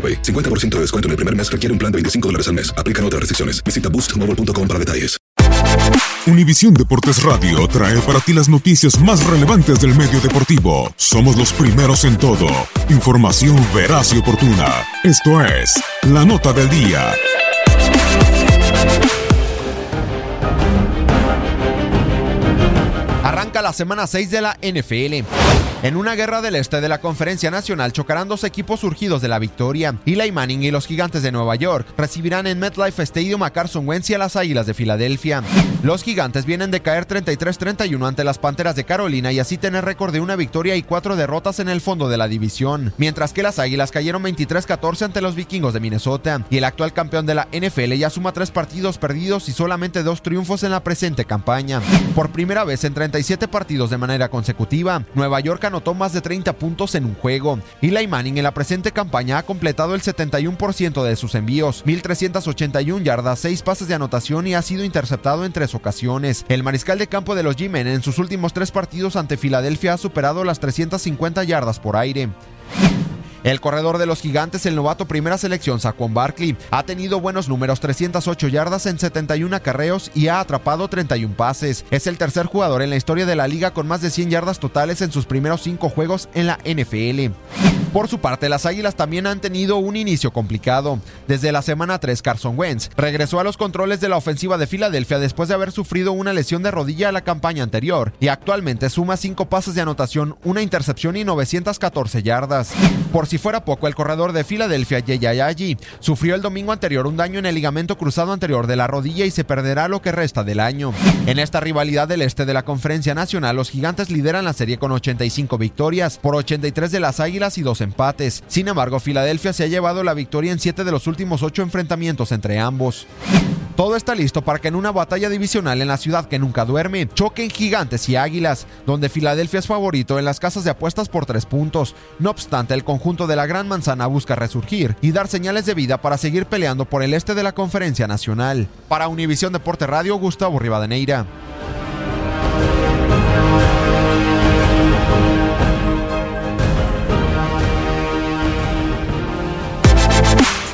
AroPay. 50% de descuento en el primer mes requiere un plan de 25 dólares al mes. Aplican otras restricciones. Visita boostmobile.com para detalles. Univisión Deportes Radio trae para ti las noticias más relevantes del medio deportivo. Somos los primeros en todo. Información veraz y oportuna. Esto es La Nota del Día. Arranca la semana 6 de la NFL. En una guerra del este de la Conferencia Nacional chocarán dos equipos surgidos de la victoria. Eli Manning y los Gigantes de Nueva York recibirán en MetLife Stadium a Carson Wentz y a las Águilas de Filadelfia. Los Gigantes vienen de caer 33-31 ante las Panteras de Carolina y así tener récord de una victoria y cuatro derrotas en el fondo de la división, mientras que las Águilas cayeron 23-14 ante los Vikingos de Minnesota y el actual campeón de la NFL ya suma tres partidos perdidos y solamente dos triunfos en la presente campaña. Por primera vez en 37 partidos de manera consecutiva, Nueva York anotó más de 30 puntos en un juego. Eli Manning en la presente campaña ha completado el 71% de sus envíos, 1.381 yardas, 6 pases de anotación y ha sido interceptado en tres ocasiones. El mariscal de campo de los G-Men en sus últimos tres partidos ante Filadelfia ha superado las 350 yardas por aire. El corredor de los gigantes, el novato primera selección, Saquon Barkley, ha tenido buenos números, 308 yardas en 71 acarreos y ha atrapado 31 pases. Es el tercer jugador en la historia de la liga con más de 100 yardas totales en sus primeros cinco juegos en la NFL. Por su parte, las Águilas también han tenido un inicio complicado. Desde la semana 3, Carson Wentz regresó a los controles de la ofensiva de Filadelfia después de haber sufrido una lesión de rodilla a la campaña anterior y actualmente suma 5 pases de anotación, una intercepción y 914 yardas. Por si fuera poco, el corredor de Filadelfia, Yayayaji, sufrió el domingo anterior un daño en el ligamento cruzado anterior de la rodilla y se perderá lo que resta del año. En esta rivalidad del este de la Conferencia Nacional, los gigantes lideran la serie con 85 victorias, por 83 de las Águilas y 2 empates. Sin embargo, Filadelfia se ha llevado la victoria en 7 de los últimos 8 enfrentamientos entre ambos. Todo está listo para que en una batalla divisional en la ciudad que nunca duerme, choquen gigantes y águilas, donde Filadelfia es favorito en las casas de apuestas por tres puntos. No obstante, el conjunto de la Gran Manzana busca resurgir y dar señales de vida para seguir peleando por el este de la Conferencia Nacional. Para Univisión Deporte Radio, Gustavo Rivadeneira.